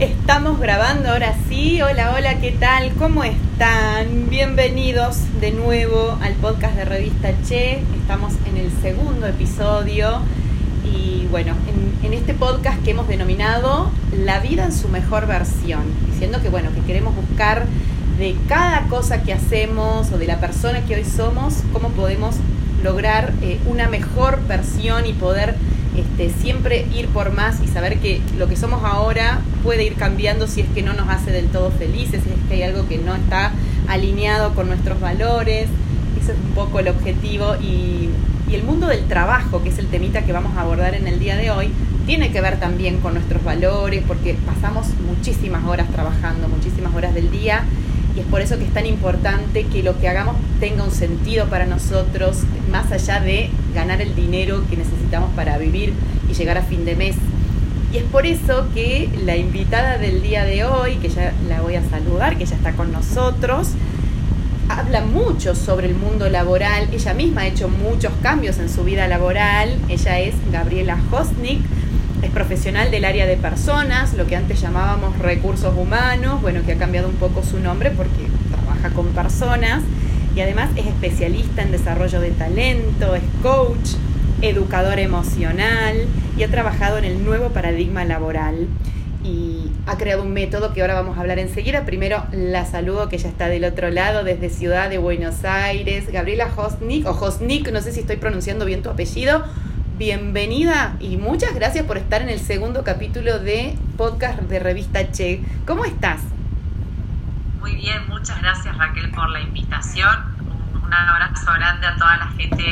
Estamos grabando ahora sí. Hola, hola, ¿qué tal? ¿Cómo están? Bienvenidos de nuevo al podcast de Revista Che. Estamos en el segundo episodio y bueno, en, este podcast que hemos denominado La vida en su mejor versión, diciendo que bueno, que queremos buscar de cada cosa que hacemos o de la persona que hoy somos, cómo podemos lograr eh, una mejor versión y poder este, siempre ir por más y saber que lo que somos ahora puede ir cambiando si es que no nos hace del todo felices, si es que hay algo que no está alineado con nuestros valores. Ese es un poco el objetivo y, y el mundo del trabajo, que es el temita que vamos a abordar en el día de hoy, tiene que ver también con nuestros valores, porque pasamos muchísimas horas trabajando, muchísimas horas del día y es por eso que es tan importante que lo que hagamos tenga un sentido para nosotros, más allá de ganar el dinero que necesitamos para vivir y llegar a fin de mes. Y es por eso que la invitada del día de hoy, que ya la voy a saludar, que ya está con nosotros, habla mucho sobre el mundo laboral. Ella misma ha hecho muchos cambios en su vida laboral. Ella es Gabriela Hosnik es profesional del área de personas, lo que antes llamábamos recursos humanos, bueno, que ha cambiado un poco su nombre porque trabaja con personas y además es especialista en desarrollo de talento, es coach, educador emocional y ha trabajado en el nuevo paradigma laboral y ha creado un método que ahora vamos a hablar enseguida. Primero la saludo que ya está del otro lado desde Ciudad de Buenos Aires, Gabriela Hosnik o Hosnik, no sé si estoy pronunciando bien tu apellido bienvenida y muchas gracias por estar en el segundo capítulo de podcast de Revista Che. ¿Cómo estás? Muy bien, muchas gracias Raquel por la invitación. Un, abrazo grande a toda la gente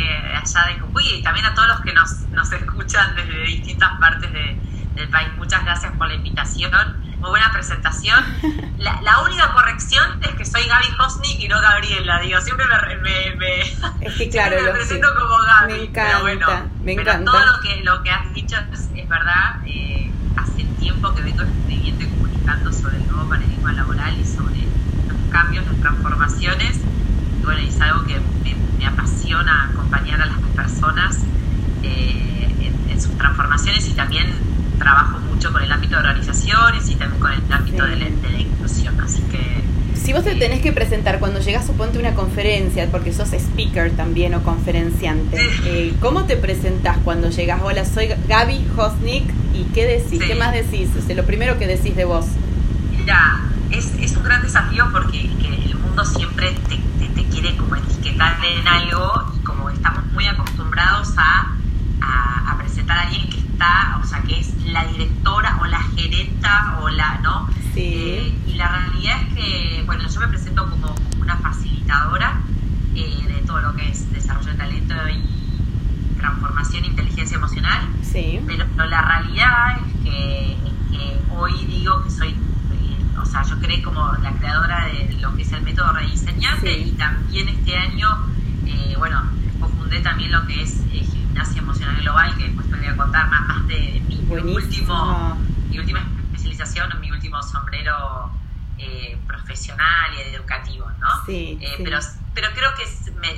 allá de Jujuy y también a todos los que nos, nos escuchan desde distintas partes del país. Muchas gracias por la invitación muy buena presentación. La, única corrección es que soy Gaby Hosnik y no Gabriela, digo, siempre me, me, es que, claro, me presento como Gaby. Me encanta, pero bueno, me pero todo lo que, lo que has dicho es, verdad, eh, hace tiempo que vengo escribiendo y comunicando sobre el nuevo paradigma laboral y sobre los cambios, las transformaciones, y bueno, es algo que me, apasiona acompañar a las personas eh, en sus transformaciones y también trabajo mucho con el ámbito de organizaciones y también con el ámbito de, la, inclusión, así que... Si vos te eh, tenés que presentar cuando llegas, suponte, una conferencia, porque sos speaker también o conferenciante, eh, ¿cómo te presentás cuando llegas? Hola, soy Gaby Hosnik, ¿y qué decís? ¿Qué más decís? O sea, lo primero que decís de vos. Mira, es, es un gran desafío porque el mundo siempre te, te, quiere como etiquetar en algo y como estamos muy acostumbrados a, a, a presentar a alguien que o sea, que es la directora o la gerenta o la, ¿no? Sí. Eh, y la realidad es que, bueno, yo me presento como una facilitadora eh, de todo lo que es desarrollo de talento y transformación e inteligencia emocional. Sí. Pero, la realidad es que, hoy digo que soy eh, o sea, yo creé como la creadora de lo que es el método rediseñante y también este año, bueno, fundé también lo que es gimnasia emocional global, que después te voy a contar más, más de mi, último, mi última especialización, mi último sombrero eh, profesional y educativo, ¿no? Sí, eh, Pero, pero creo que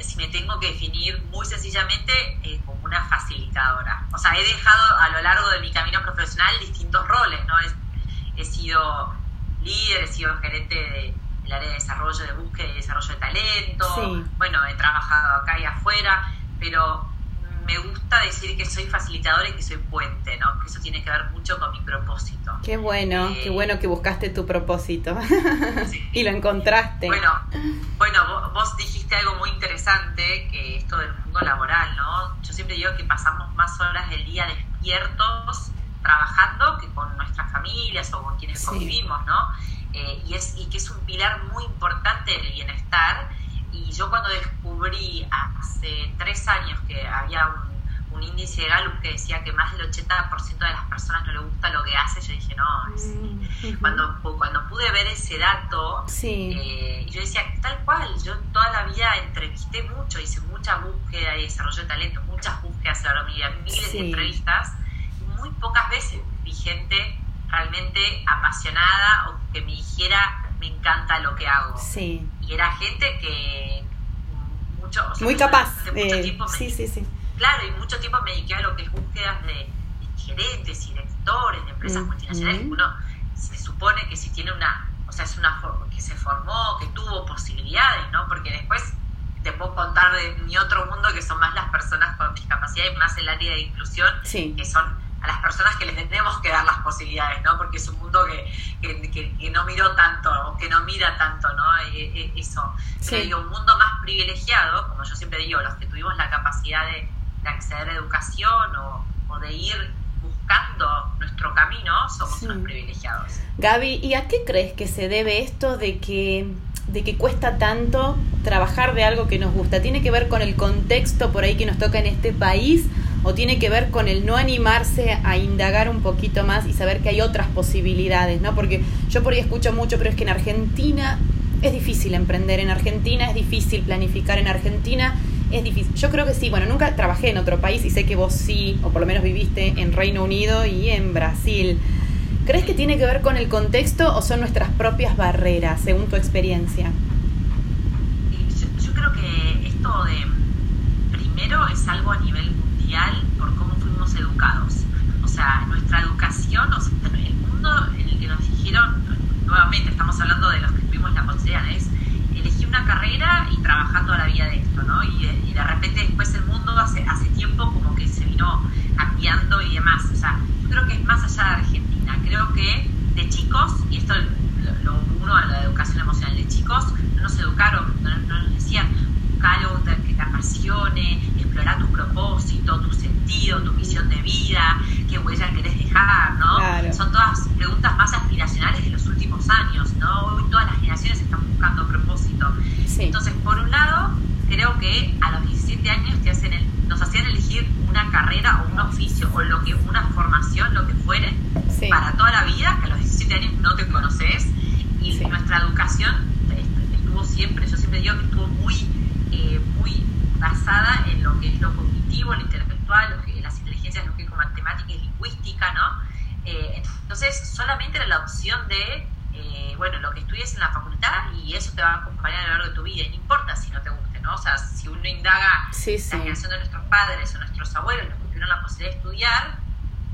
si me tengo que definir muy sencillamente eh, como una facilitadora. O sea, he dejado a lo largo de mi camino profesional distintos roles, ¿no? He, he sido líder, he sido gerente de, del área de desarrollo de búsqueda y desarrollo de talento. Bueno, he trabajado acá y afuera, pero me gusta decir que soy facilitadora y que soy puente, ¿no? Que eso tiene que ver mucho con mi propósito. Qué bueno, qué eh, bueno que buscaste tu propósito y lo encontraste. Bueno, bueno, vos, dijiste algo muy interesante, que esto del mundo laboral, ¿no? Yo siempre digo que pasamos más horas del día despiertos trabajando que con nuestras familias o con quienes convivimos, ¿no? Eh, y, es, y que es un pilar muy importante del bienestar y yo cuando descubrí hace tres años que había un, índice de Gallup que decía que más del 80% de las personas no le gusta lo que hace, yo dije, no, mm, cuando, cuando pude ver ese dato, eh, yo decía, tal cual, yo toda la vida entrevisté mucho, hice mucha búsqueda y desarrollo de talento, muchas búsquedas a lo miles de entrevistas, y muy pocas veces vi gente realmente apasionada o que me dijera, me encanta lo que hago. Sí era gente que mucho, muy capaz. sí, sí, sí. Claro, y mucho tiempo me dediqué a lo que es búsquedas de, gerentes y directores de empresas multinacionales, uno se supone que si tiene una, o sea, es una que se formó, que tuvo posibilidades, ¿no? Porque después te puedo contar de mi otro mundo que son más las personas con discapacidad y más el área de inclusión, que son a las personas que les tenemos que dar las posibilidades, ¿no? Porque es un mundo que, que, no miró tanto, o que no mira tanto, ¿no? E, e, eso. Sí. un mundo más privilegiado, como yo siempre digo, los que tuvimos la capacidad de, acceder a educación o, o, de ir buscando nuestro camino, somos unos privilegiados. Gaby, ¿y a qué crees que se debe esto de que de que cuesta tanto trabajar de algo que nos gusta? ¿Tiene que ver con el contexto por ahí que nos toca en este país o tiene que ver con el no animarse a indagar un poquito más y saber que hay otras posibilidades, ¿no? Porque yo por ahí escucho mucho, pero es que en Argentina es difícil emprender, en Argentina es difícil planificar, en Argentina es difícil. Yo creo que sí, bueno, nunca trabajé en otro país y sé que vos sí, o por lo menos viviste en Reino Unido y en Brasil. ¿Crees que tiene que ver con el contexto o son nuestras propias barreras, según tu experiencia? Yo, creo que esto de, primero, es algo a nivel mundial por cómo fuimos educados. O sea, nuestra educación, o sea, el mundo en el que nos dijeron, nuevamente estamos hablando de los que tuvimos la posibilidad, es elegir una carrera y trabajando a la vida de esto, ¿no? Y de, y de repente después el mundo hace, hace tiempo como que se vino cambiando y demás. O sea, yo creo que es más allá de Argentina creo que de chicos, y esto lo, uno a la educación emocional, de chicos no nos educaron, no, nos decían, buscar algo que te apasione, explorar tu propósito, tu sentido, tu misión de vida, qué huella querés dejar, ¿no? Son todas preguntas más aspiracionales de los últimos años, ¿no? Hoy todas las generaciones están buscando propósito. Entonces, por un lado, creo que a los 17 años te hacen nos hacían elegir una carrera o un oficio o lo que una formación, lo que fuere, para toda la vida, que a los 17 años no te conoces, y nuestra educación estuvo siempre, yo siempre digo que estuvo muy, eh, muy basada en lo que es lo cognitivo, lo intelectual, lo que, las inteligencias lógico-matemáticas y lingüística, ¿no? Eh, entonces, de, eh, bueno, lo que estudies en la facultad y eso te va a acompañar a lo largo de tu vida, y no importa si no te guste, ¿no? O sea, si uno indaga la generación de nuestros padres o nuestros abuelos, los que tuvieron la posibilidad de estudiar,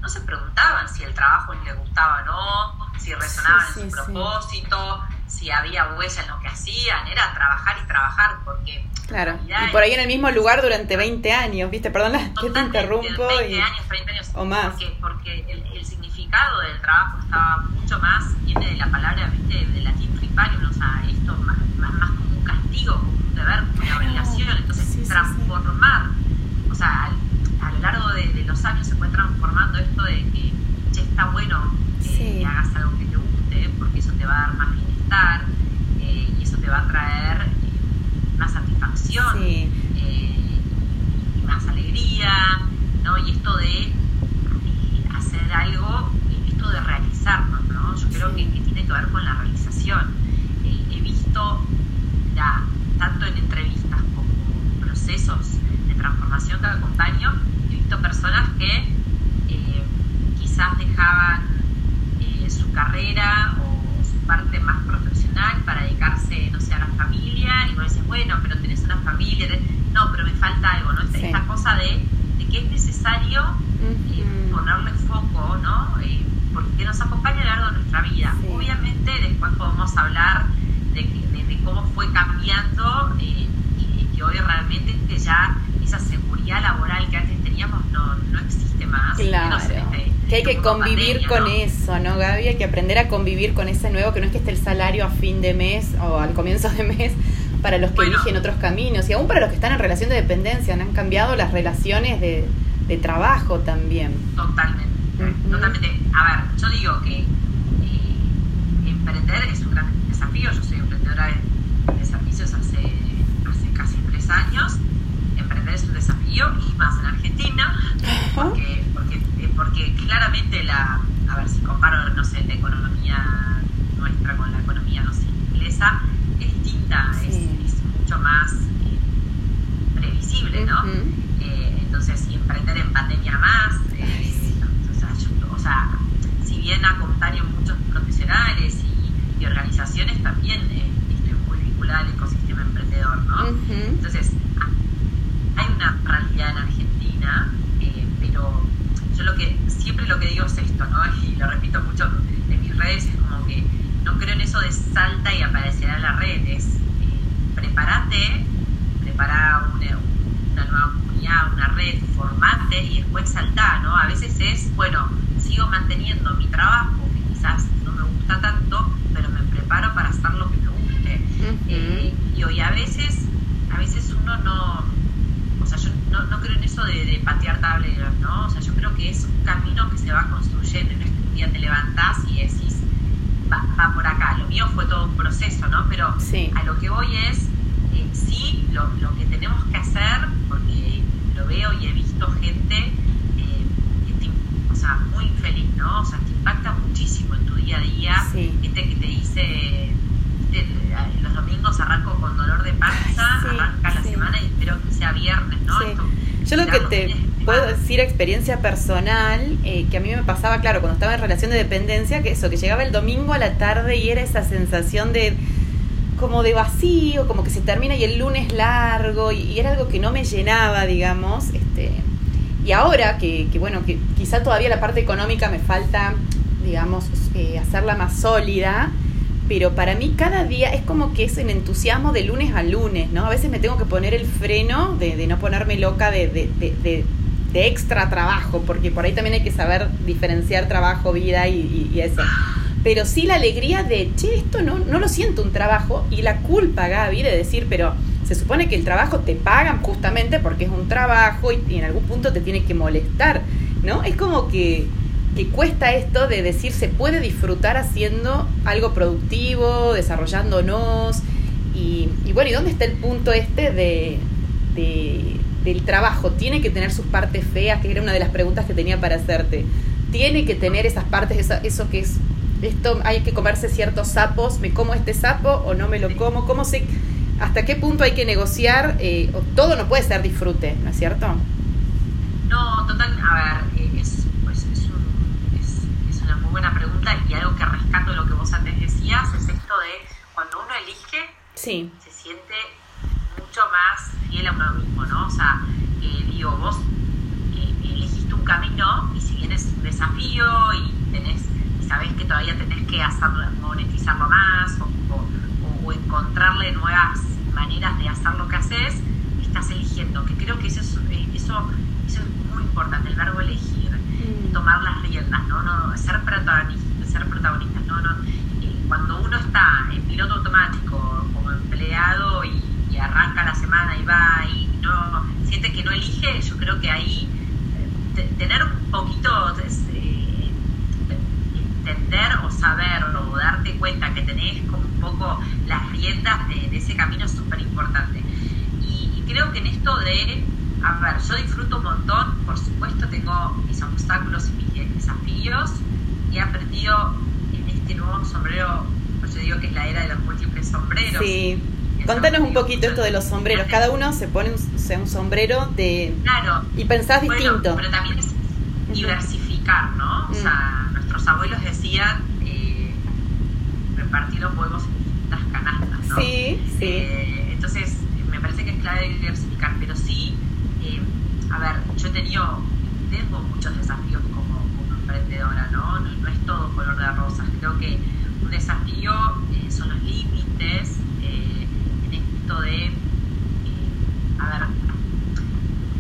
no se preguntaban si el trabajo les gustaba o no, si resonaban en su propósito, si había huella en lo que hacían, era trabajar y trabajar, porque... Claro, y por ahí en el mismo lugar durante 20 años, ¿viste? Perdón que te interrumpo. 20 y, años, 30 años. O más. Porque, porque el, significado del trabajo estaba mucho más, viene de la palabra, ¿viste? De latín friparium, o sea, esto más, más, como un castigo, como un deber, como una obligación. Entonces, transformar, o sea, a lo largo de, los años se fue transformando esto de que che, está bueno que hagas algo que te guste, porque eso te va a dar más bienestar eh, y eso te va a traer eh, más satisfacción eh, y más alegría, ¿no? Y esto de algo, esto de realizarnos, ¿no? Yo creo que, tiene que ver con la realización. he visto ya, tanto en entrevistas como procesos de transformación que acompaño, personas que eh, quizás dejaban eh, su carrera o su parte más profesional para dedicarse, no sé, a la familia, y vos dices, bueno, pero tenés una familia, no, pero me falta algo, ¿no? Esta, cosa de, que es necesario eh, ponerle foco, ¿no? porque nos acompaña a lo largo de nuestra vida. Obviamente después podemos hablar de, de, cómo fue cambiando y, que hoy realmente ya esa seguridad laboral que antes teníamos no, no existe más. Claro. Convivir con eso, ¿no, Gaby? Hay que aprender a convivir con ese nuevo, que no es que esté el salario a fin de mes o al comienzo de mes para los que eligen otros caminos y aún para los que están en relación de dependencia, han cambiado las relaciones de, de trabajo también. Totalmente, totalmente. A ver, yo digo que eh, emprender es un gran desafío, yo soy emprendedora de, de servicios hace, hace casi tres años. Es un desafío y más en Argentina, porque claramente la, a ver si comparo, no sé, la economía nuestra con la economía, no sé, inglesa, es distinta, es, mucho más eh, previsible, ¿no? Eh, entonces, y emprender en pandemia más, o, sea, si bien acompaño muchos profesionales y, organizaciones, también estoy muy vinculada al ecosistema emprendedor, ¿no? Entonces, hay una realidad en Argentina, eh, pero yo lo que siempre lo que digo es esto, ¿no? Y lo repito mucho en mis redes, es como que de salta y aparecerá la red, es eh, prepárate, prepara una, una, nueva comunidad, una red, formate y después salta, ¿no? A veces es, bueno, sigo manteniendo mi trabajo, que quizás no me gusta tanto, pero me preparo para hacer lo que me guste. Eh, y hoy a veces, a veces uno no, o sea, yo no, no creo en eso de, de, patear tableros, ¿no? O sea, yo creo que es un camino que se va construyendo, no es que un día te levantás y decís, va, va por acá. Lo mío fue todo un proceso, ¿no? Pero sí. a lo que voy es, eh, sí, lo, lo, que tenemos que hacer, porque lo veo y he visto gente eh, que te, o sea, muy infeliz, ¿no? O sea, te impacta muchísimo en tu día a día. Sí. Gente que te dice, los domingos arranco con dolor de panza, sí, arranca la semana y espero que sea viernes, ¿no? Esto, Yo lo que te puedo decir, experiencia personal, eh, que a mí me pasaba, claro, cuando estaba en relación de dependencia, que eso, que llegaba el domingo a la tarde y era esa sensación de como de vacío, como que se termina y el lunes largo, y, era algo que no me llenaba, digamos, este y ahora que, que, bueno, que quizá todavía la parte económica me falta, digamos, eh, hacerla más sólida, pero para mí cada día es como que es en entusiasmo de lunes a lunes, ¿no? A veces me tengo que poner el freno de, de no ponerme loca de, de, de, de, extra trabajo, porque por ahí también hay que saber diferenciar trabajo, vida y, eso. Pero sí la alegría de, che, esto no, no lo siento un trabajo, y la culpa, Gaby, de decir, pero se supone que el trabajo te pagan justamente porque es un trabajo y, en algún punto te tiene que molestar, ¿no? Es como que que cuesta esto de decir se puede disfrutar haciendo algo productivo, desarrollándonos. Y, bueno, ¿y dónde está el punto este de, del trabajo? ¿Tiene que tener sus partes feas? Que era una de las preguntas que tenía para hacerte. ¿Tiene que tener esas partes, eso, eso que es, esto hay que comerse ciertos sapos? ¿Me como este sapo o no me lo como? ¿Cómo se, ¿Hasta qué punto hay que negociar? Eh, todo no puede ser disfrute, ¿no es cierto? No, total, a ver, es buena pregunta y algo que rescato de lo que vos antes decías es esto de cuando uno elige, sí. se siente mucho más fiel a uno mismo, ¿no? O sea, eh, digo, vos eh, elegiste un camino y si bien es un desafío y tenés y sabés que todavía tenés que hacerlo, monetizarlo más o, o, o encontrarle nuevas maneras de hacer lo que haces, estás eligiendo, que creo que eso es, eh, eso, eso es muy importante, el verbo elegir tomar las riendas, ¿no? no ser protagonistas, ser protagonistas, no, no. Eh, cuando uno está en piloto automático como empleado y, y, arranca la semana y va y no siente que no elige, yo creo que ahí eh, tener un poquito eh, entender o saber o darte cuenta que tenés como un poco las riendas de, de ese camino es súper importante. Y, y creo que en esto de a ver, yo disfruto un montón, por supuesto tengo mis obstáculos y mis desafíos y he aprendido en este nuevo sombrero, pues yo digo que es la era de los múltiples sombreros. Sí. Contanos un poquito esto de los sombreros. Cada uno se pone un, un sombrero de... Claro. Y pensás bueno, distinto. Pero también es diversificar, ¿no? O sea, nuestros abuelos decían eh, repartir los huevos en distintas canastas, ¿no? Sí, sí. Eh, entonces, me parece que es clave diversificar, pero sí eh, a ver, yo he tenido, tengo muchos desafíos como, como emprendedora, ¿no? ¿no? ¿no? es todo color de rosas. Creo que un desafío eh, son los límites, en esto de, a ver,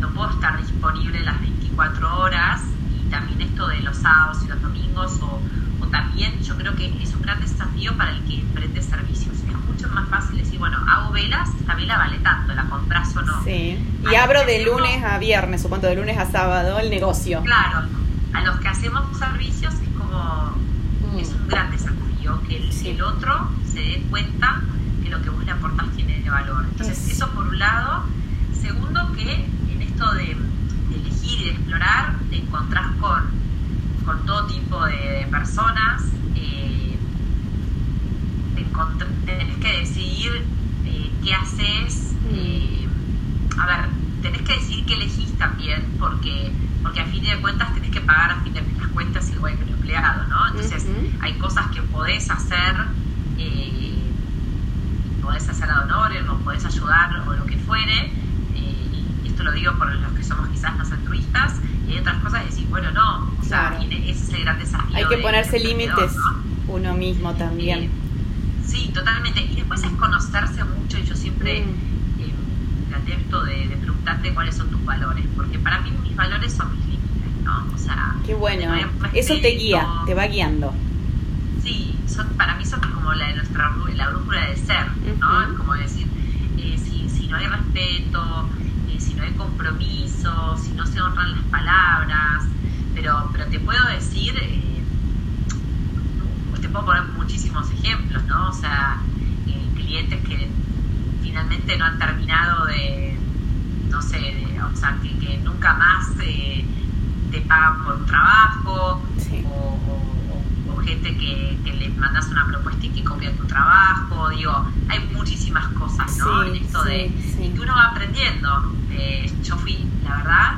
no puedo estar disponible las 24 horas y también esto de los sábados y los domingos o, o también yo creo que es un gran desafío para el que emprende servicios. Es mucho más fácil decir, bueno, hago velas, esta vela vale tanto, la compras o no. Sí. Y a abro de lunes a viernes, supongo, de lunes a sábado el negocio. Claro, a los que hacemos servicios es como, mm. es un gran desafío que el, sí. el, otro se dé cuenta que lo que vos le aportás tiene de valor. Entonces, es. eso por un lado. Segundo, que en esto de, de elegir y de explorar, te encontrás con, con todo tipo de, de personas. Eh, tenés que decidir qué haces. Eh, a ver, tenés que decidir qué elegís también, porque, porque a fin de cuentas tenés que pagar a fin de las cuentas igual que el empleado, ¿no? Entonces, uh -huh. hay cosas que podés hacer, eh, podés hacer ad honorem, o podés ayudar, o lo que fuere, y esto lo digo por los que somos quizás más altruistas, y hay otras cosas que decís, bueno, no, o sea, claro. ese es el gran desafío. Hay que de, ponerse límites ¿no? uno mismo también. Sí, totalmente. Y después es conocerse mucho y yo siempre mm. eh, esto de, de, preguntarte cuáles son tus valores, porque para mí mis valores son mis límites, ¿no? O sea, qué bueno. Eso te guía, te va guiando. Sí, son, para mí son como la de nuestra la brújula de ser, ¿no? Como decir, eh, si, si no hay respeto, eh, si no hay compromiso, si no se honran las palabras, pero, pero te puedo decir te puedo poner muchísimos ejemplos, ¿no? O sea, eh, clientes que finalmente no han terminado de, no sé, o sea, que, nunca más eh, te pagan por un trabajo, o, gente que, que le mandas una propuesta y que copia tu trabajo, digo, hay muchísimas cosas, ¿no? en esto de que uno va aprendiendo. Eh, yo fui, la verdad,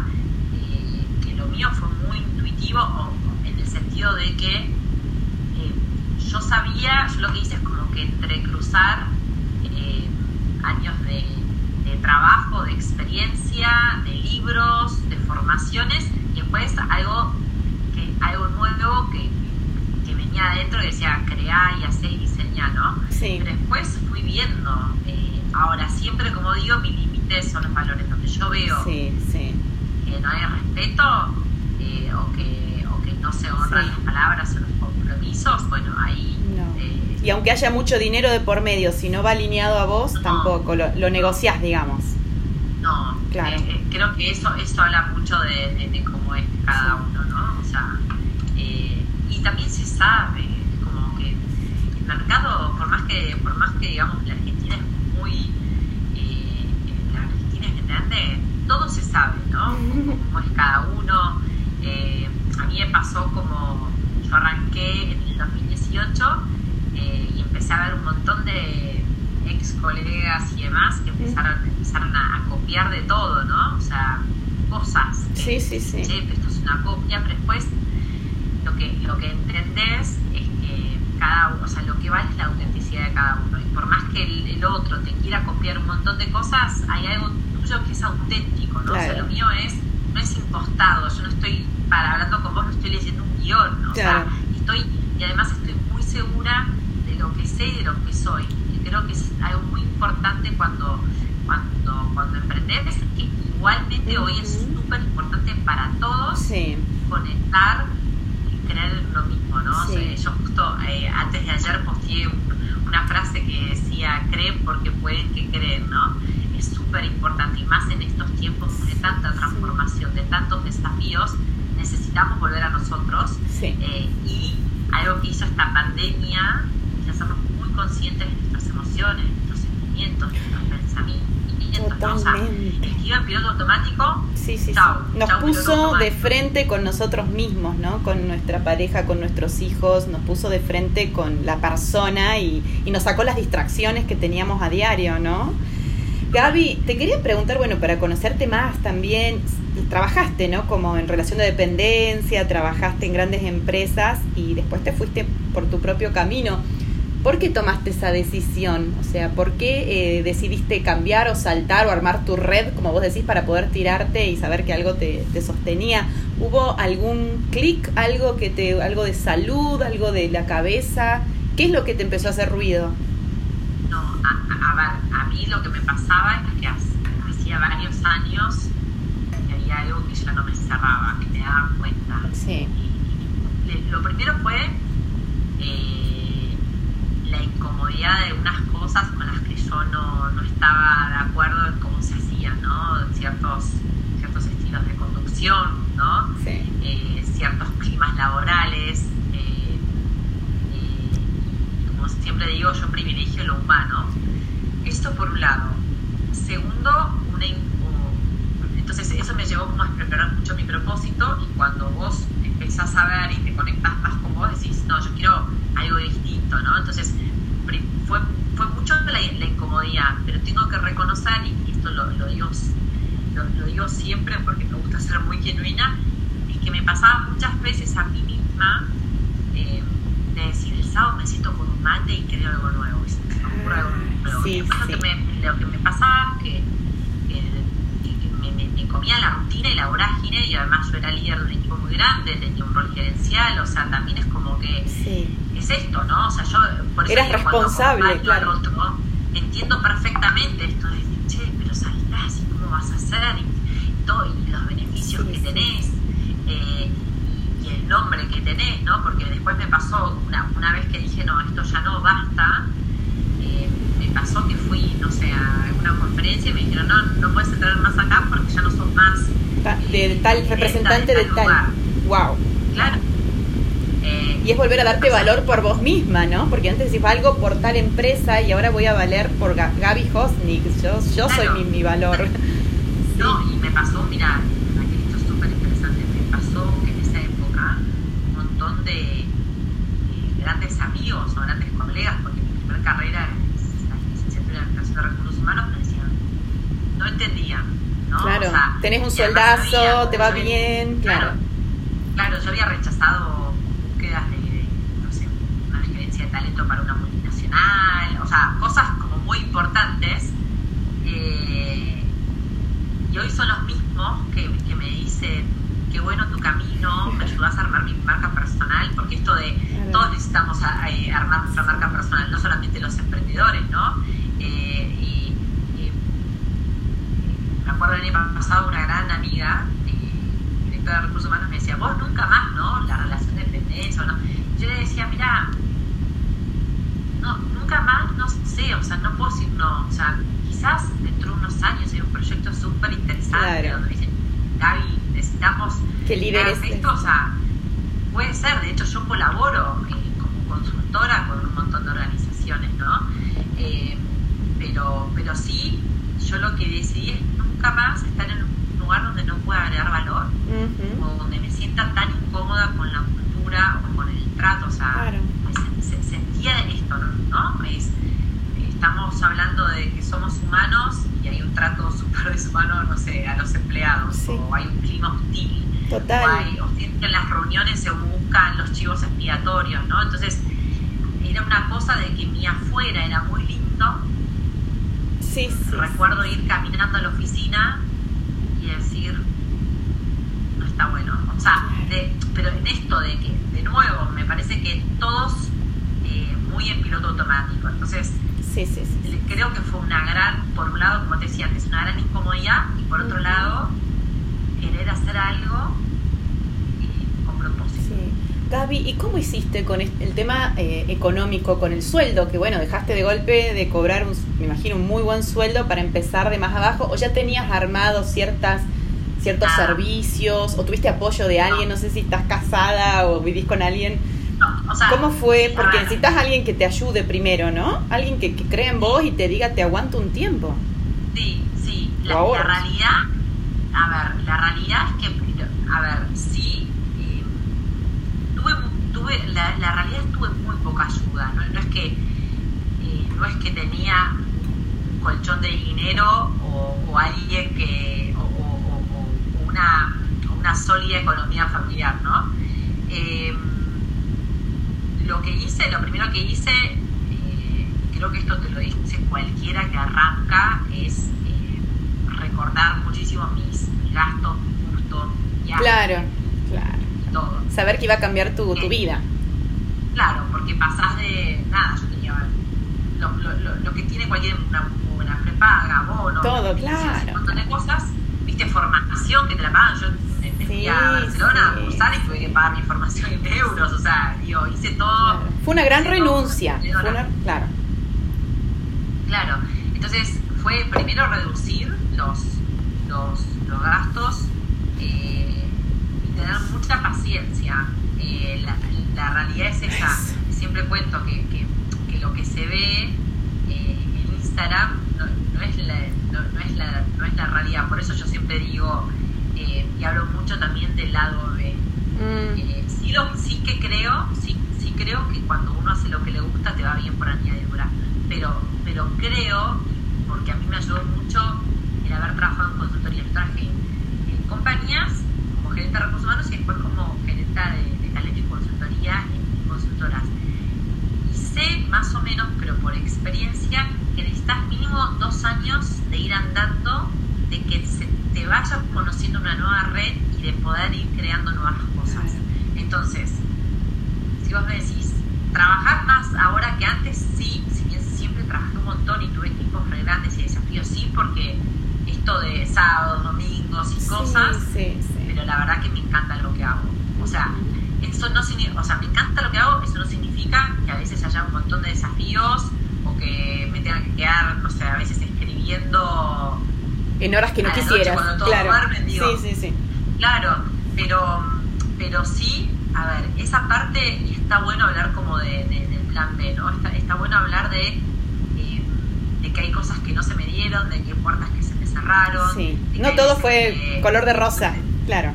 que lo mío fue muy intuitivo, en el sentido de que yo sabía, yo lo que hice es como que entrecruzar eh, años de, trabajo, de experiencia, de libros, de formaciones y después algo, que, algo nuevo que, venía adentro que decía crea y hacer y diseñar, ¿no? Sí. Pero después fui viendo, eh, ahora siempre como digo, mi límite son los valores, donde yo veo que no hay respeto eh, o, que, o que no se honran las palabras o los compromisos, bueno, ahí... Eh, y aunque haya mucho dinero de por medio, si no va alineado a vos, tampoco, lo, lo, negociás, digamos. No, claro. Eh, eh, creo que eso, eso habla mucho de, cómo es cada uno, ¿no? O sea, y también se sabe, como que el mercado, por más que, por más que digamos, la Argentina es muy... la Argentina es grande, todo se sabe, ¿no? Cómo es cada uno. a mí me pasó como yo arranqué en el 2018 eh, y empecé a ver un montón de ex colegas y demás que empezaron, empezaron a, copiar de todo, ¿no? O sea, cosas. Sí, sí, sí. esto es una copia, pero después lo que, lo que entendés es que cada uno, o sea, lo que vale es la autenticidad de cada uno. Y por más que el, otro te quiera copiar un montón de cosas, hay algo tuyo que es auténtico, ¿no? O sea, lo mío es, no es impostado, yo no estoy, para hablando con vos, no estoy leyendo un guion, ¿no? o sea, estoy, y además estoy segura de lo que sé y de lo que soy. Y creo que es algo muy importante cuando, cuando, cuando emprendes, que igualmente hoy es súper importante para todos conectar y creer en lo mismo, ¿no? yo justo eh, antes de ayer posteé una frase que decía, creen porque pueden que creen, ¿no? Es súper importante y más en estos tiempos de tanta transformación, de tantos desafíos, necesitamos volver a nosotros eh, y algo que hizo esta pandemia es hacernos muy conscientes de nuestras emociones, nuestros sentimientos, nuestros pensamientos. Totalmente. ¿no? piloto automático. Sí, sí, Nos puso de frente con nosotros mismos, ¿no? Con nuestra pareja, con nuestros hijos, nos puso de frente con la persona y, y nos sacó las distracciones que teníamos a diario, ¿no? Gaby, te quería preguntar, bueno, para conocerte más también, trabajaste, ¿no? Como en relación de dependencia, trabajaste en grandes empresas y después te fuiste por tu propio camino. ¿Por qué tomaste esa decisión? O sea, ¿por qué eh, decidiste cambiar o saltar o armar tu red, como vos decís, para poder tirarte y saber que algo te, sostenía? ¿Hubo algún clic, algo que te, algo de salud, algo de la cabeza? ¿Qué es lo que te empezó a hacer ruido? No, a, ver, a mí lo que me pasaba es que hacía varios años no me cerraba, que me daba cuenta. Sí. lo primero fue eh, la incomodidad de unas cosas con las que yo no, no estaba de acuerdo en cómo se hacían, ¿no? Ciertos, ciertos estilos de conducción, ¿no? Sí. Eh, ciertos climas laborales siempre digo, yo privilegio lo humano. Esto por un lado. Segundo, una, entonces eso me llevó como a preparar mucho mi propósito y cuando vos empezás a ver y te conectás más con vos, decís, no, yo quiero algo distinto, ¿no? Entonces fue, fue mucho la, incomodidad, pero tengo que reconocer, y esto lo, lo digo, lo, digo siempre porque me gusta ser muy genuina, es que me pasaba muchas veces a mí misma eh, de decir, el sábado me siento con un mate y creo algo nuevo, y se me ocurre algo nuevo. Sí, sí. Lo, que me, lo, que me, pasaba es que, comía la rutina y la vorágine, y además yo era líder de un equipo muy grande, tenía un rol gerencial, o sea, también es como que sí. es, es esto, ¿no? O sea, yo por eso Eras responsable, claro. Otro, entiendo perfectamente esto de che, pero salirás y cómo vas a hacer y, todo, y los beneficios que tenés eh, y, el nombre que tenés, ¿no? Porque después me pasó, una, una vez que dije, no, esto ya no basta, me pasó que fui, no sé, a una conferencia y me dijeron, no, no puedes entrar más acá porque ya no sos más... de eh, tal representante de tal. Wow. Claro y es volver a darte valor por vos misma, ¿no? Porque antes decís algo por tal empresa y ahora voy a valer por Gaby Hosnik. Yo, yo soy mi, mi valor. No, y me pasó, mira, esto es súper interesante. Me pasó en esa época un montón de eh, grandes amigos o grandes colegas, porque mi primera carrera es la licenciatura en Educación de Recursos Humanos, me decían, no entendían. ¿no? Claro, tenés un soldazo, te va bien, claro. Claro, yo había rechazado búsquedas de talento para una multinacional, o sea, cosas como muy importantes. Eh, y hoy son los mismos que, me dicen, qué bueno tu camino, me ayudas a armar mi marca personal, porque esto de todos necesitamos eh, armar nuestra marca personal, no solamente los emprendedores, ¿no? Eh, y, me acuerdo el año pasado una gran amiga, directora de recursos humanos, me decía, vos nunca más, ¿no? La relación de dependencia, ¿no? Yo le decía, mira, no, nunca más, no sé, o sea, no puedo decir no, o sea, quizás dentro de unos años hay un proyecto súper interesante donde dicen, Gaby, necesitamos que lideres esto, o sea, puede ser, de hecho yo colaboro eh, como consultora con un montón de organizaciones, ¿no? Eh, pero, pero sí, yo lo que decidí es nunca más estar en un lugar donde no pueda agregar valor o donde me sienta tan incómoda con la cultura o con el trato, o sea, sentía esto, ¿no? Es, estamos hablando de que somos humanos y hay un trato súper deshumano, no sé, a los empleados, o hay un clima hostil, Total. o, hay, o en las reuniones se buscan los chivos expiatorios, ¿no? Entonces, era una cosa de que mi afuera era muy lindo. Sí, sí, Recuerdo ir caminando a la oficina y decir, no está bueno. O sea, pero en esto de que, de nuevo, me parece que todos muy en piloto automático. Entonces, sí, sí, sí, creo que fue una gran, por un lado, como te decía antes, una gran incomodidad y por otro lado, querer hacer algo eh, con propósito. Gaby, ¿y cómo hiciste con el tema eh, económico, con el sueldo? Que bueno, dejaste de golpe de cobrar, un, me imagino, un muy buen sueldo para empezar de más abajo, o ya tenías armado ciertas ciertos ah. servicios, o tuviste apoyo de alguien, no. no sé si estás casada o vivís con alguien ¿Cómo fue? Porque necesitas a alguien que te ayude primero, ¿no? Alguien que, que crea en vos y te diga, te aguanto un tiempo. Sí, sí. La, realidad, a ver, la realidad es que, a ver, sí, eh, tuve, tuve la, la, realidad es tuve muy poca ayuda. No, es que eh, no es que tenía un colchón de dinero o, alguien que o, o, una, una sólida economía familiar, ¿no? Eh, lo que hice, lo primero que hice, eh, creo que esto te lo dice cualquiera que arranca, es eh, recordar muchísimo mis, gastos, gustos, Claro, claro. todo. Saber que iba a cambiar tu, tu vida. Claro, porque pasás de, nada, yo tenía lo, lo, lo, que tiene cualquier una buena prepaga, bono, todo, claro. un montón de cosas, viste, formación que te la pagan, yo fui a Barcelona a cursar y tuve que pagar mi formación en euros, o sea, digo, hice todo. Fue una gran renuncia. claro. Claro, entonces fue primero reducir los, los, los gastos eh, y tener mucha paciencia. Eh, la, la, realidad es esa. Siempre cuento que, que, que lo que se ve eh, en Instagram no, no, es la, no, no, es la, no es la realidad. Por eso yo siempre digo, eh, y hablo mucho también del lado B. Mm. Eh, sí, lo, sí que creo, sí, sí creo que cuando uno hace lo que le gusta te va bien por añadidura, pero, pero creo, porque a mí me ayudó mucho el haber trabajado en consultoría, yo trabajé en, compañías como gerente de recursos humanos y después como gerente de, de talento y consultoría en consultoras. Y sé más o menos, pero por experiencia, que necesitas mínimo dos años de ir andando, de que se te vayas conociendo una nueva red y de poder ir creando nuevas cosas. Entonces, si vos me decís, trabajar más ahora que antes, sí, si bien siempre trabajé un montón y tuve equipos re grandes y desafíos, sí, porque esto de sábados, domingos y cosas, Sí, sí. pero la verdad que me encanta lo que hago. O sea, eso no significa, o sea, me encanta lo que hago, eso no significa que a veces haya un montón de desafíos o que me tenga que quedar, no sé, a veces escribiendo En horas que no noche, quisieras. cuando todos claro. duermen, digo. Sí, sí, sí. Claro, pero, pero sí, a ver, esa parte está bueno hablar como de, de- del plan B, ¿no? Está, está bueno hablar de, eh, de que hay cosas que no se me dieron, de que hay puertas que se me cerraron. Sí. No todo fue que- color de rosa, claro.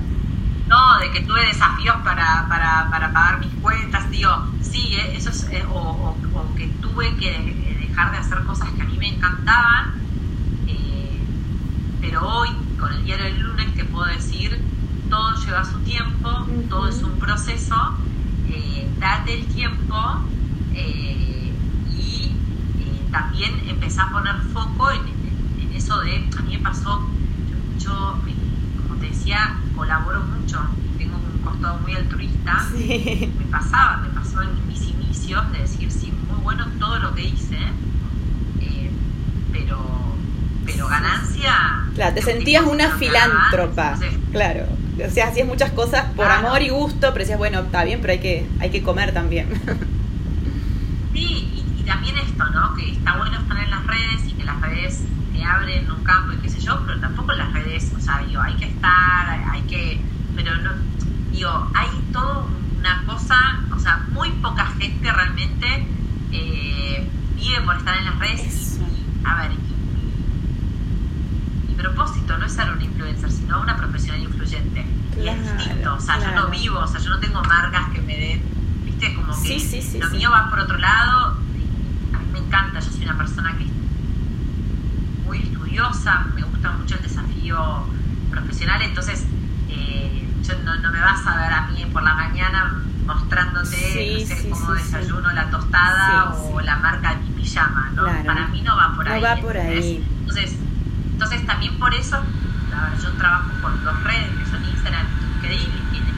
No, de que tuve desafíos para, para, para pagar mis cuentas, digo, sí, eh, eso es, eh, o, o- o que tuve que eh, dejar de hacer cosas que a mí me encantaban, pero hoy, con el diario del lunes, te puedo decir, todo lleva su tiempo, todo es un proceso, eh, date el tiempo eh, y eh, también empezar a poner foco en, eso de, a mí me pasó, yo, como te decía, colaboro mucho, tengo un costado muy altruista, Sí. me pasaba, me pasó en mis inicios de decir, sí, muy bueno todo lo que hice, pero, pero ganancia... Claro, te sentías una filántropa. Claro. O sea, hacías muchas cosas por Claro. amor y gusto, pero decías, bueno, está bien, pero hay que, hay que comer también. Sí, y, y también esto, ¿no? Que está bueno estar en las redes y que las redes te abren un campo y qué sé yo, pero tampoco en las redes, o sea, digo, hay que estar, hay que, pero no, digo, hay todo una cosa, o sea, muy poca gente realmente eh, vive por estar en las redes Eso. y, a ver, y- y- mi propósito no es ser un influencer, sino una profesional influyente. y es Claro, distinto, o sea, yo claro. no vivo, o sea, yo no tengo marcas que me den, viste, como que Sí, sí, sí, lo sí. mío va por otro lado, y a mí me encanta, yo soy una persona que es muy estudiosa, me gusta mucho el desafío profesional, entonces eh, yo no, no me vas a ver a mí por la mañana mostrándote, No sí, sí, desayuno la tostada Sí, o la marca de mi pijama, ¿no? Claro. Para mí no va por No ahí. va por ¿entendés? ahí. Entonces, entonces también por eso, a ver, yo trabajo con dos redes, que son Instagram y LinkedIn, y tiene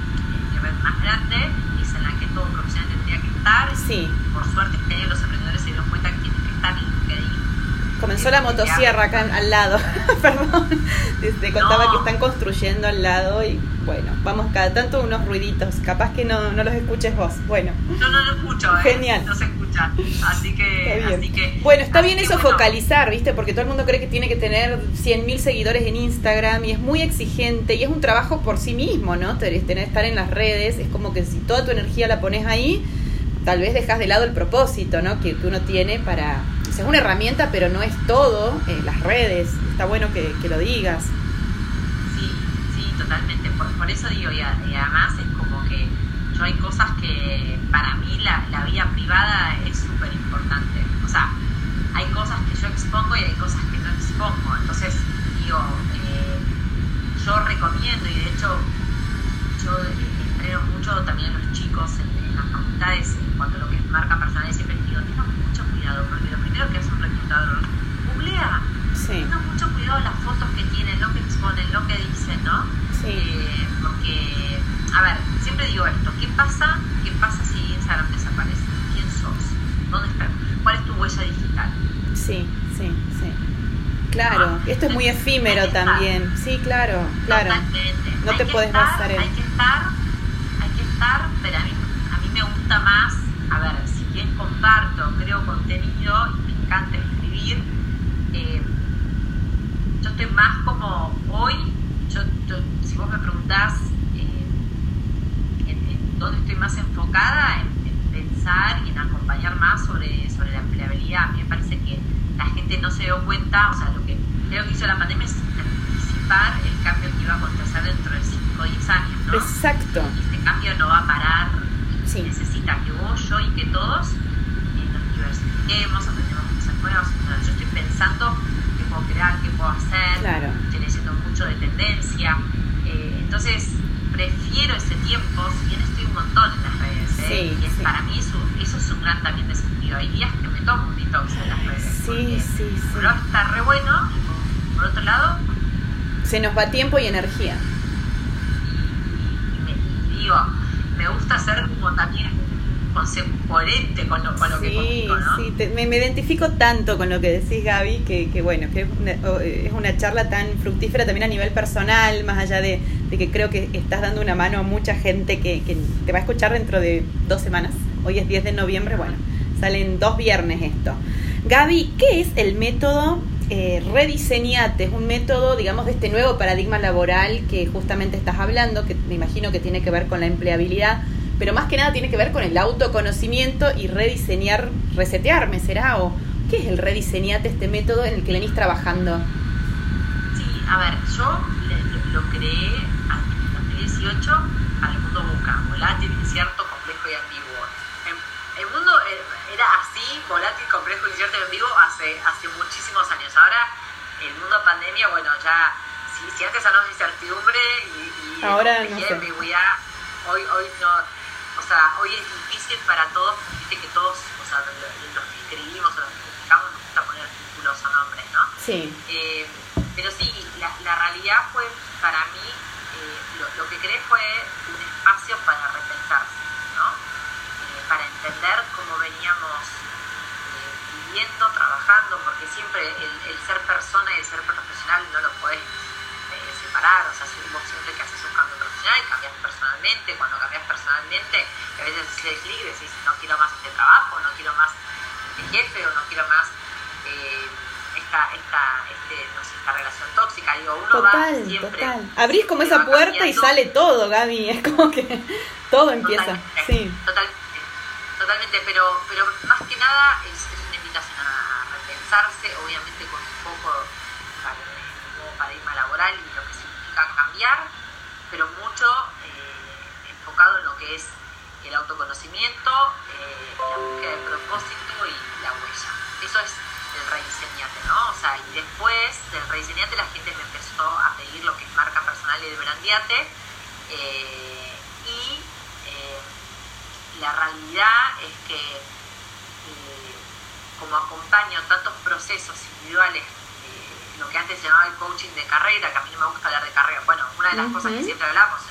mi red más grande, es en la que todo profesional tendría que estar. Sí. Por suerte este año los emprendedores se dieron cuenta que tienen que estar en LinkedIn. Comenzó la motosierra acá al lado. Perdón. Te, te contaba No. que están construyendo al lado y bueno, vamos cada tanto unos ruiditos. Capaz que no, no los escuches vos. Bueno, Yo no lo ¿eh? Genial. No se escucha. Así que. Así que bueno, está bien eso bueno, focalizar, ¿viste? Porque todo el mundo cree que tiene que tener 100.000 seguidores en Instagram y es muy exigente y es un trabajo por sí mismo, ¿no? Tener, estar en las redes, es como que si toda tu energía la pones ahí, tal vez dejas de lado el propósito, ¿no? Que, que uno tiene para... O sea, es una herramienta, pero no es todo. eh, las redes, está bueno que, que lo digas. Sí, sí, totalmente. Por, por eso digo, y además es como que yo hay cosas que para mí la, la vida privada es súper importante. O sea, hay cosas que yo expongo y hay cosas que no expongo. Entonces, digo, eh, yo recomiendo y de hecho yo eh, entreno mucho también a los chicos en, en las facultades en cuanto a lo que es marca personal y siempre digo, tengan mucho cuidado porque lo primero que hace un reclutador, googlea, Sí, tengan mucho cuidado las fotos que tienen, lo que exponen, lo que dicen, ¿no? sí. Eh, porque, a ver, siempre digo esto, ¿qué pasa? ¿Qué pasa si Instagram desaparece? ¿Quién sos? ¿Dónde estás? ¿Cuál es tu huella digital? Sí, sí, sí. Claro, esto es muy efímero estar. también. Sí, claro, claro. Totalmente. No Hay te estar, basar en- Hay que estar, hay que estar, pero a mí, a mí me gusta más, a ver, si bien comparto, creo contenido y me encanta escribir, eh, yo estoy más como hoy, yo, yo- si vos me preguntás dónde estoy más enfocada, en, en pensar y en acompañar más sobre, sobre la empleabilidad. A mí me parece que la gente no se dio cuenta, o sea, lo que creo que hizo la pandemia es anticipar el cambio que iba a acontecer dentro de 5 o 10 años, ¿no? Exacto. Y este cambio no va a parar, Sí. necesita que vos, yo y que todos eh, nos diversifiquemos, aprendamos cosas nuevas. Yo estoy pensando qué puedo crear, qué puedo hacer, Claro. estoy leyendo mucho de tendencia. eh, entonces, Sí, sí, lado está re bueno, y por, otro lado, Se nos va tiempo y energía. y, me, digo, me gusta ser como también coherente con lo, con lo que ¿no? Sí, me, identifico tanto con lo que decís, Gaby, que, que bueno, que es una, es una, charla tan fructífera también a nivel personal, más allá de, de, que creo que estás dando una mano a mucha gente que, que te va a escuchar dentro de dos semanas. Hoy es 10 de noviembre, bueno, salen dos viernes esto. Gaby, ¿qué es el método eh, Rediseñate? Es un método, digamos, de este nuevo paradigma laboral que justamente estás hablando, que me imagino que tiene que ver con la empleabilidad pero más que nada tiene que ver con el autoconocimiento y rediseñar, resetearme, ¿será? ¿O qué es el rediseñate, este método en el que venís trabajando? Sí, a ver, yo lo, creé en 2018 para el mundo VUCA, volátil, incierto, complejo y ambiguo. El, mundo eh, era así, volátil, complejo, incierto y ambiguo hace, hace muchísimos años. Ahora, el mundo pandemia, bueno, ya, si, si antes hablamos de incertidumbre y, y Ahora, no sé. ambigüedad, hoy, hoy no o sea, hoy es difícil para todos, viste que todos, o sea, los que escribimos o los que publicamos nos gusta poner títulos o nombres, ¿no? Sí. Eh, pero sí, la, la, realidad fue, para mí, eh, lo, lo, que creé fue un espacio para repensarse, ¿no? Eh, para entender cómo veníamos eh, trabajando, porque siempre el, el, ser persona y el ser profesional no lo puedes eh, separar, o sea, si vos siempre que haces un cambio profesional cambias personalmente, cuando cambias personalmente, a veces haces clic y decís, no quiero más este trabajo, no quiero más este jefe o no quiero más eh, esta, esta, este, no sé, esta relación tóxica. Digo, uno total, va siempre. Total. Abrís como esa puerta cambiando. y sale todo, Gaby. Es como que todo empieza. Totalmente, sí. totalmente, totalmente, pero, pero más que nada invitación obviamente con un poco para el nuevo paradigma laboral y lo que significa cambiar, pero mucho eh, enfocado en lo que es el autoconocimiento, eh, la búsqueda de propósito y la huella. Eso es el rediseñate, ¿no? O sea, y después del rediseñate la gente me empezó a pedir lo que es marca personal y de brandiate. Eh, y eh, la realidad es que eh, como acompaño tantos procesos individuales, eh, lo que antes se llamaba el coaching de carrera, que a mí no me gusta hablar de carrera, bueno, una de las uh -huh. cosas que siempre hablamos,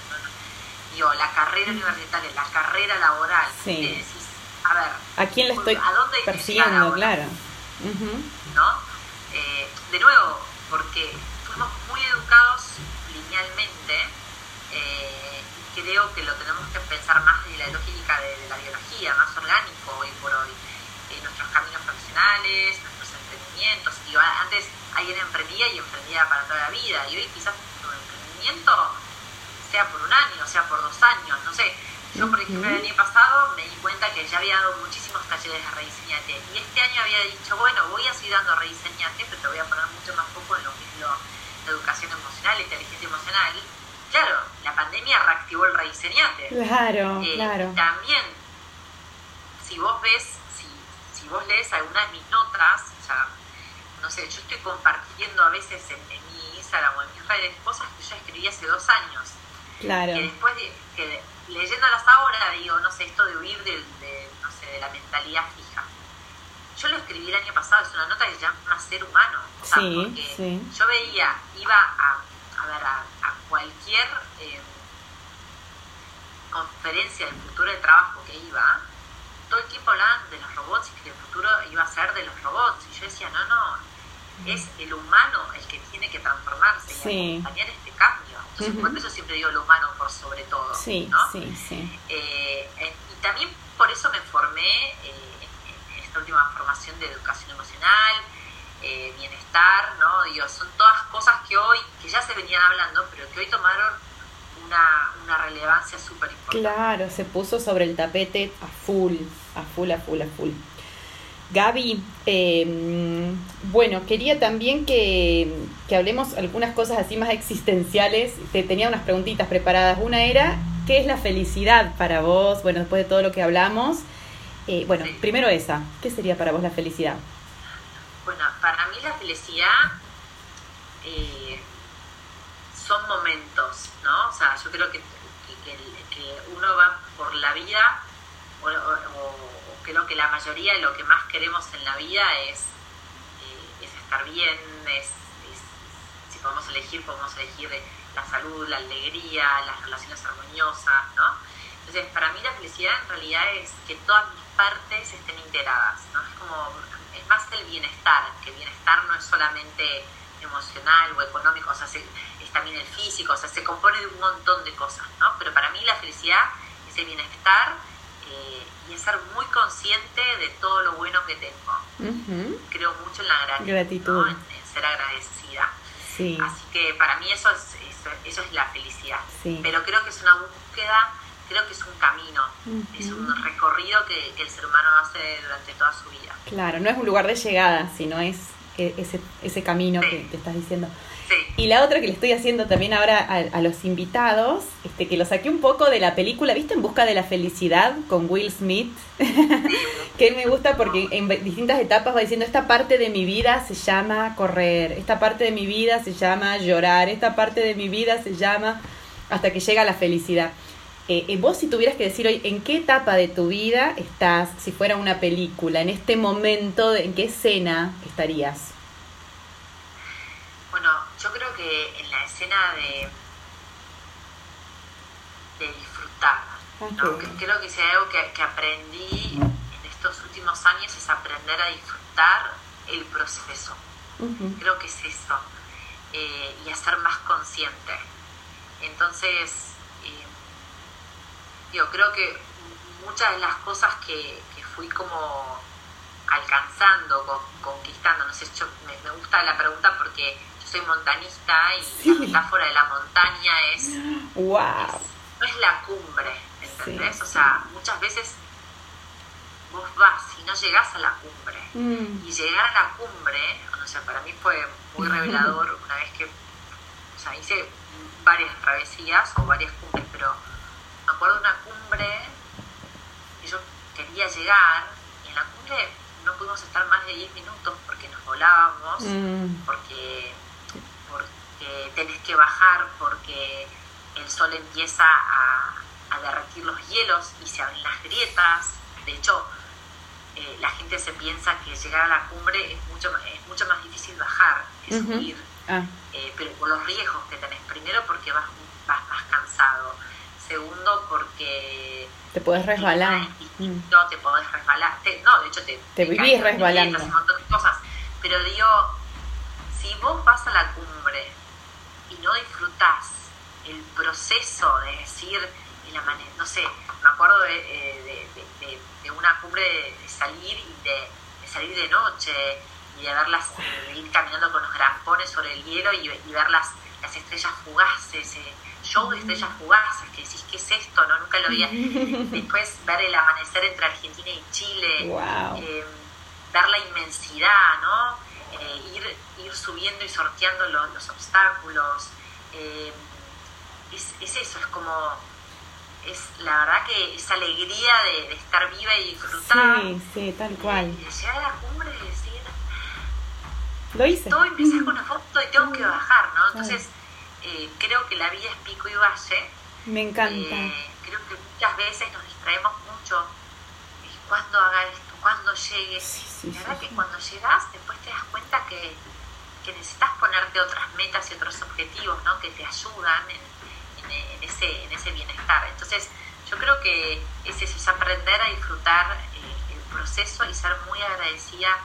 digo, la carrera universitaria, la carrera laboral, sí. decís, a ver, ¿a quién le estoy ¿a dónde persiguiendo? Claro. Uh -huh. ¿No? Eh, de nuevo, porque fuimos muy educados linealmente eh, y creo que lo tenemos que pensar más desde la lógica de, de la biología, más orgánico hoy por hoy. Nuestros caminos profesionales, nuestros emprendimientos. Digo, antes alguien emprendía y emprendía para toda la vida y hoy quizás tu emprendimiento sea por un año, sea por dos años, no sé. Yo, por ejemplo, el año pasado me di cuenta que ya había dado muchísimos talleres de rediseñate y este año había dicho, bueno, voy a seguir dando rediseñate, pero te voy a poner mucho más foco en lo que es lo, la educación emocional, la inteligencia emocional. Claro, la pandemia reactivó el rediseñate. Claro, eh, claro. También, si vos ves, si, vos lees algunas de mis notas, o sea, no sé, yo estoy compartiendo a veces en, en mi Instagram o en mis redes cosas que yo escribí hace dos años. Claro. Que después de, que leyéndolas ahora digo, no sé, esto de huir de, de, no sé, de la mentalidad fija. Yo lo escribí el año pasado, es una nota que se llama Ser Humano. O sea, sí, porque sí. yo veía, iba a, a ver, a, a cualquier eh, conferencia del futuro del trabajo que iba, todo el tiempo hablaban de los robots ser de los robots. Y yo decía, no, no, es el humano el que tiene que transformarse sí. y acompañar este cambio. Entonces, uh -huh. por eso siempre digo lo humano por sobre todo. Sí, ¿no? sí, sí. Eh, eh, y también por eso me formé eh, en, en, esta última formación de educación emocional, eh, bienestar, ¿no? Digo, son todas cosas que hoy, que ya se venían hablando, pero que hoy tomaron una, una relevancia súper importante. Claro, se puso sobre el tapete a full, a full, a full, a full. Gaby, eh, bueno, quería también que, que, hablemos algunas cosas así más existenciales. Te tenía unas preguntitas preparadas. Una era, ¿qué es la felicidad para vos? Bueno, después de todo lo que hablamos. Eh, bueno, sí. primero esa, ¿qué sería para vos la felicidad? Bueno, para mí la felicidad eh, son momentos, ¿no? O sea, yo creo que, que, que uno va por la vida o, o creo que la mayoría de lo que más queremos en la vida es, eh, es estar bien, es, si podemos elegir, podemos elegir la salud, la alegría, las relaciones armoniosas, ¿no? Entonces, para mí la felicidad en realidad es que todas mis partes estén integradas, ¿no? Es como, es más el bienestar, que bienestar no es solamente emocional o económico, o sea, es también el físico, o sea, se compone de un montón de cosas, ¿no? Pero para mí la felicidad es el bienestar eh, y es ser muy consciente de todo lo bueno que tengo. Creo mucho en la gratitud, en, ser agradecida. Sí. Así que para mí eso es, eso, es la felicidad. Pero creo que es una búsqueda, creo que es un camino, es un recorrido que, el ser humano hace durante toda su vida. Claro, no es un lugar de llegada, sino es e, ese, ese camino que, te estás diciendo. Y la otra que le estoy haciendo también ahora a, los invitados, este, que lo saqué un poco de la película, ¿viste? En busca de la felicidad con Will Smith, que me gusta porque en distintas etapas va diciendo, esta parte de mi vida se llama correr, esta parte de mi vida se llama llorar, esta parte de mi vida se llama hasta que llega la felicidad. Eh, eh, vos si tuvieras que decir hoy, ¿en qué etapa de tu vida estás, si fuera una película, en este momento, en qué escena estarías? Bueno, yo creo que en la escena de, de disfrutar, creo que si hay algo que, aprendí en estos últimos años es aprender a disfrutar el proceso. Creo que es eso. Eh, y a ser más consciente. Entonces, eh, yo creo que muchas de las cosas que, fui como alcanzando, conquistando, no sé, yo, me, gusta la pregunta porque soy montanista y la metáfora de la montaña es, wow. no es la cumbre, ¿entendés? O sea, muchas veces vos vas y no llegás a la cumbre. Mm. Y llegar a la cumbre, o sea, para mí fue muy revelador una vez que, o sea, hice varias travesías o varias cumbres, pero me acuerdo de una cumbre que yo quería llegar y en la cumbre no pudimos estar más de 10 minutos porque nos volábamos, mm. porque tenés que bajar porque el sol empieza a, derretir los hielos y se abren las grietas. De hecho, eh, la gente se piensa que llegar a la cumbre es mucho, es mucho más difícil bajar que subir, ah. eh, pero por los riesgos que tenés. Primero porque vas, vas más cansado. Segundo porque... Te puedes resbalar. No, te podés resbalar. no, de hecho te... Te, vivís resbalando. cosas. Pero digo, si vos vas a la cumbre y no disfrutás el proceso de decir, la manera, no sé, me acuerdo de, eh, una cumbre de, salir y de, salir de noche y de verlas, de ir caminando con los grampones sobre el hielo y, ver las, las estrellas fugaces, eh, show de estrellas fugaces, que decís, ¿qué es esto? no Nunca lo había. Después ver el amanecer entre Argentina y Chile, eh, ver la inmensidad, ¿no? Eh, ir, ir subiendo y sorteando los, obstáculos. Eh, es, eso, es como, es la verdad que esa alegría de, estar viva y disfrutar. Sí, sí, tal cual. Y de llegar a la cumbre y decir, lo hice. Todo empieza con una foto y tengo que bajar, ¿no? Entonces, eh, creo que la vida es pico y valle. Me encanta. creo que muchas veces nos distraemos mucho. cuando haga esto? Cuando llegues. la verdad que cuando llegas, después te das cuenta que, necesitas ponerte otras metas y otros objetivos ¿no? que te ayudan en, ese, en ese bienestar. Entonces, yo creo que es eso, es aprender a disfrutar eh, el proceso y ser muy agradecida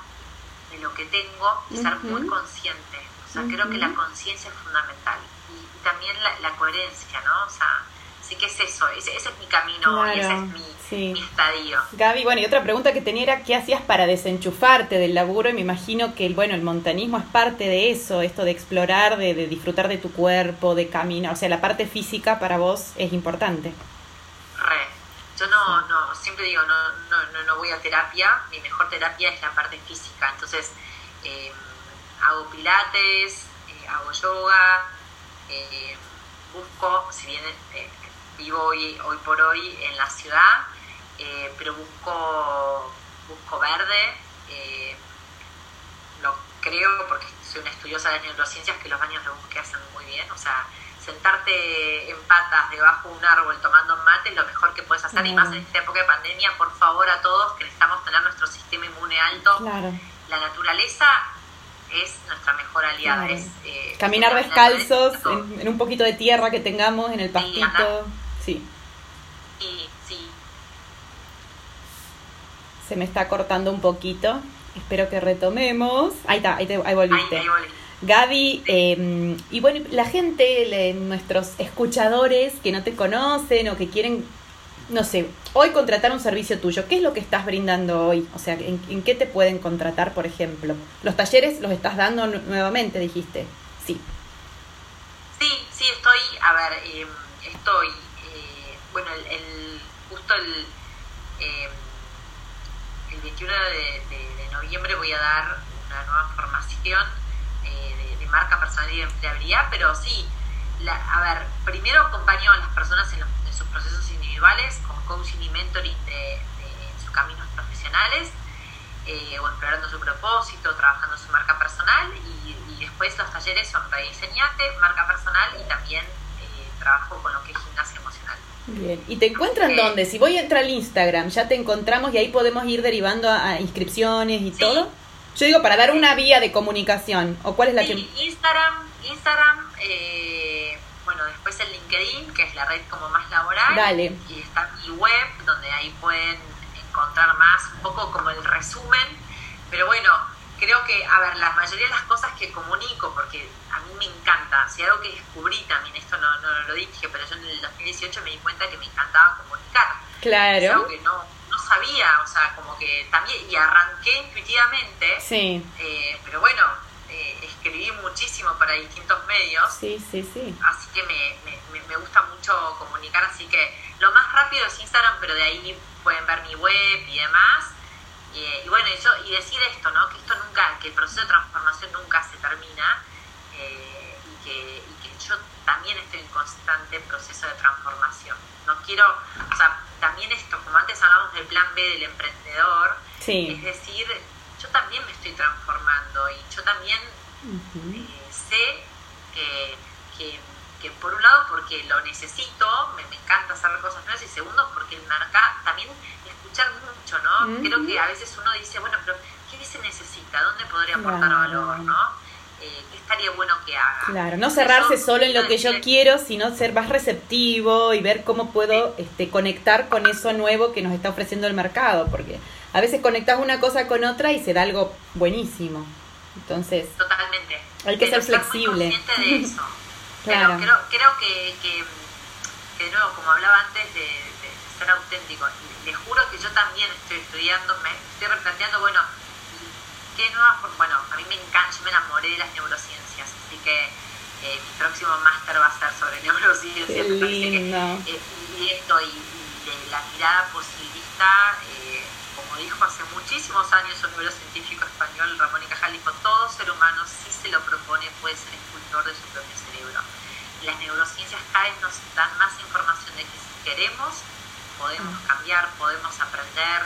de lo que tengo y ser muy consciente. O sea, creo que la conciencia es fundamental. Y, también la, la, coherencia, ¿no? O sea, sí que es eso, ese, es mi camino y ese es mi, sí. estadio. Gaby, bueno, y otra pregunta que tenía era, ¿qué hacías para desenchufarte del laburo? Y me imagino que, bueno, el montanismo es parte de eso, esto de explorar, de, disfrutar de tu cuerpo, de caminar, o sea, la parte física para vos es importante. Re. Yo no, no siempre digo, no, no, no, voy a terapia, mi mejor terapia es la parte física, entonces eh, hago pilates, eh, hago yoga, eh, busco, si bien vivo hoy, hoy por hoy en la ciudad, eh, pero busco, busco verde. Eh, lo creo porque soy una estudiosa de neurociencias que los baños de bosque hacen muy bien. O sea, sentarte en patas debajo de un árbol tomando mate es lo mejor que puedes hacer. Y más en esta época de pandemia, por favor a todos que necesitamos tener nuestro sistema inmune alto. La naturaleza es nuestra mejor aliada. Es, eh, Caminar descalzos en, un poquito de tierra que tengamos en el pastito. Sí. Y Se me está cortando un poquito. Espero que retomemos. Ahí está, ahí, te, ahí volviste. Ahí, ahí volví. Gaby, eh, y bueno, la gente, le- nuestros escuchadores que no te conocen o que quieren, no sé, hoy contratar un servicio tuyo, ¿qué es lo que estás brindando hoy? O sea, ¿en, en qué te pueden contratar, por ejemplo? Los talleres los estás dando nu- nuevamente, dijiste. Sí. Sí, sí, estoy, a ver, eh, estoy, eh, bueno, el, el- justo el, eh, el 21 de, noviembre voy a dar una nueva formación eh, de, marca personal y de empleabilidad, pero sí, a ver, primero acompaño a las personas en, los- sus procesos individuales con coaching y mentoring de, sus caminos profesionales, eh, o explorando su propósito, trabajando su marca personal y, y después los talleres son rediseñate, marca personal y también eh, trabajo con lo que es gimnasia emocional. Bien. ¿Y te encuentran dónde? Si voy a entrar al Instagram, ya te encontramos y ahí podemos ir derivando a, a inscripciones y Sí. todo. Yo digo, para dar una vía de comunicación. ¿O cuál es la Sí, que...? Instagram, Instagram, eh, bueno, después el LinkedIn, que es la red como más laboral. Dale. Y está mi web, donde ahí pueden encontrar más, un poco como el resumen. Pero bueno, creo que, a ver, la mayoría de las cosas que comunico, porque a mí me encanta, si algo que descubrí también, esto no, no lo dije, pero yo en el 2018 me di cuenta que me encantaba comunicar. Es Claro. algo que no, no sabía, o sea, como que también, y arranqué intuitivamente. Sí, Eh, pero bueno, eh, escribí muchísimo para distintos medios, sí, sí, sí. así que me, me- me- me gusta mucho comunicar, así que lo más rápido es Instagram, pero de ahí pueden ver mi web y demás. Y, eh, y bueno, yo- y decir esto, ¿no? Que esto nunca, que el proceso de transformación nunca se termina eh, y, que, y que yo también estoy en constante proceso de transformación. No quiero, o sea, también esto, como antes hablamos del plan B del emprendedor, es decir, yo también me estoy transformando y yo también eh, sé que, que, que por un lado porque lo necesito, me, me encanta hacer cosas nuevas y segundo porque el mercado, también Creo que a veces uno dice, bueno, pero ¿qué se necesita? ¿Dónde podría aportar Claro. valor, no? Eh, ¿Qué estaría bueno que haga? Claro, no cerrarse solo en lo que yo quiero, sino ser más receptivo y ver cómo puedo este, conectar con eso nuevo que nos está ofreciendo el mercado, porque a veces conectas una cosa con otra y se da algo buenísimo. Entonces, Totalmente. Hay que Pero ser muy flexible. consciente de eso. Claro. Pero creo, creo que, que, que, de nuevo, como hablaba antes, de ser auténtico, les juro que yo también estoy estudiando, me estoy replanteando, bueno, ¿qué nuevas Bueno, a mí me encanta, yo me enamoré de las neurociencias, así que eh, mi próximo máster va a ser sobre neurociencias. Qué me parece que, lindo. eh, y esto, y, y de la mirada posibilista, eh, como dijo hace muchísimos años un neurocientífico español, Ramón y Cajal, dijo, todo ser humano, si se lo propone, puede ser escultor de su propio cerebro. Las neurociencias cada vez nos dan más información de que si queremos, podemos cambiar, podemos aprender,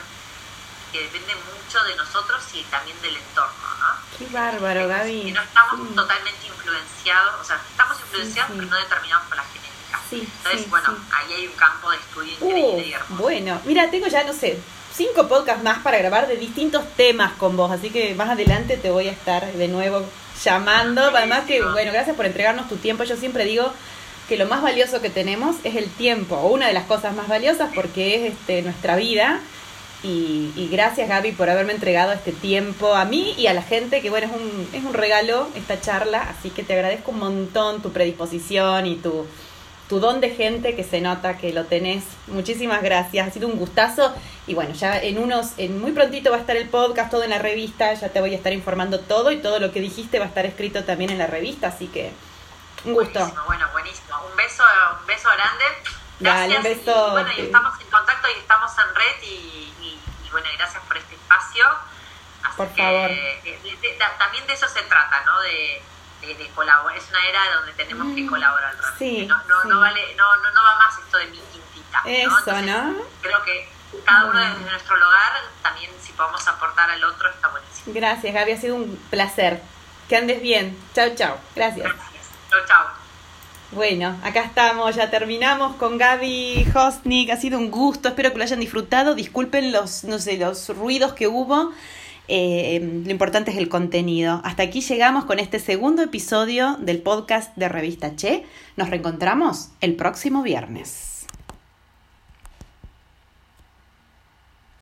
que depende mucho de nosotros y también del entorno, ¿no? qué bárbaro, Gaby. Que no estamos Sí. totalmente influenciados, o sea, estamos influenciados, sí. pero no determinados por la genética. Sí, Entonces, sí, bueno, sí. ahí hay un campo de estudio increíble y Uh, hermoso. bueno, mira, tengo ya, no sé, cinco podcasts más para grabar de distintos temas con vos, así que más adelante te voy a estar de nuevo llamando. Además que, bueno, gracias por entregarnos tu tiempo. Yo siempre digo que lo más valioso que tenemos es el tiempo, o una de las cosas más valiosas porque es este, nuestra vida. Y, y gracias Gaby por haberme entregado este tiempo a mí y a la gente, que bueno, es un, es un regalo esta charla, así que te agradezco un montón tu predisposición y tu, tu don de gente que se nota que lo tenés. Muchísimas gracias, ha sido un gustazo. Y bueno, ya en unos, en muy prontito va a estar el podcast, todo en la revista, ya te voy a estar informando todo y todo lo que dijiste va a estar escrito también en la revista, así que un gusto. Buenísimo, bueno, buenísimo. Un beso, un beso grande. Dale, un Gracias. besote. Y, bueno, y estamos en contacto y estamos en red y, y- y, bueno, gracias por este espacio. Así Por que, favor. eh, de- de- ta- también de eso se trata, ¿no? De, colaborar. Es una era donde tenemos que Mm, colaborar. realmente. sí, no, no, sí. no vale, no, no, no va más esto de mi quintita. ¿no? Eso, Entonces, ¿no? Creo que cada uno desde nuestro lugar, también si podemos aportar al otro, está buenísimo. Gracias Gaby, ha sido un placer. Que andes bien. Chao, chao. Gracias. Gracias. Chau. Bueno, acá estamos, ya terminamos con Gaby Hostnik, ha sido un gusto, espero que lo hayan disfrutado, disculpen los, no sé, los ruidos que hubo, eh, lo importante es el contenido. Hasta aquí llegamos con este segundo episodio del podcast de Revista Che, nos reencontramos el próximo viernes.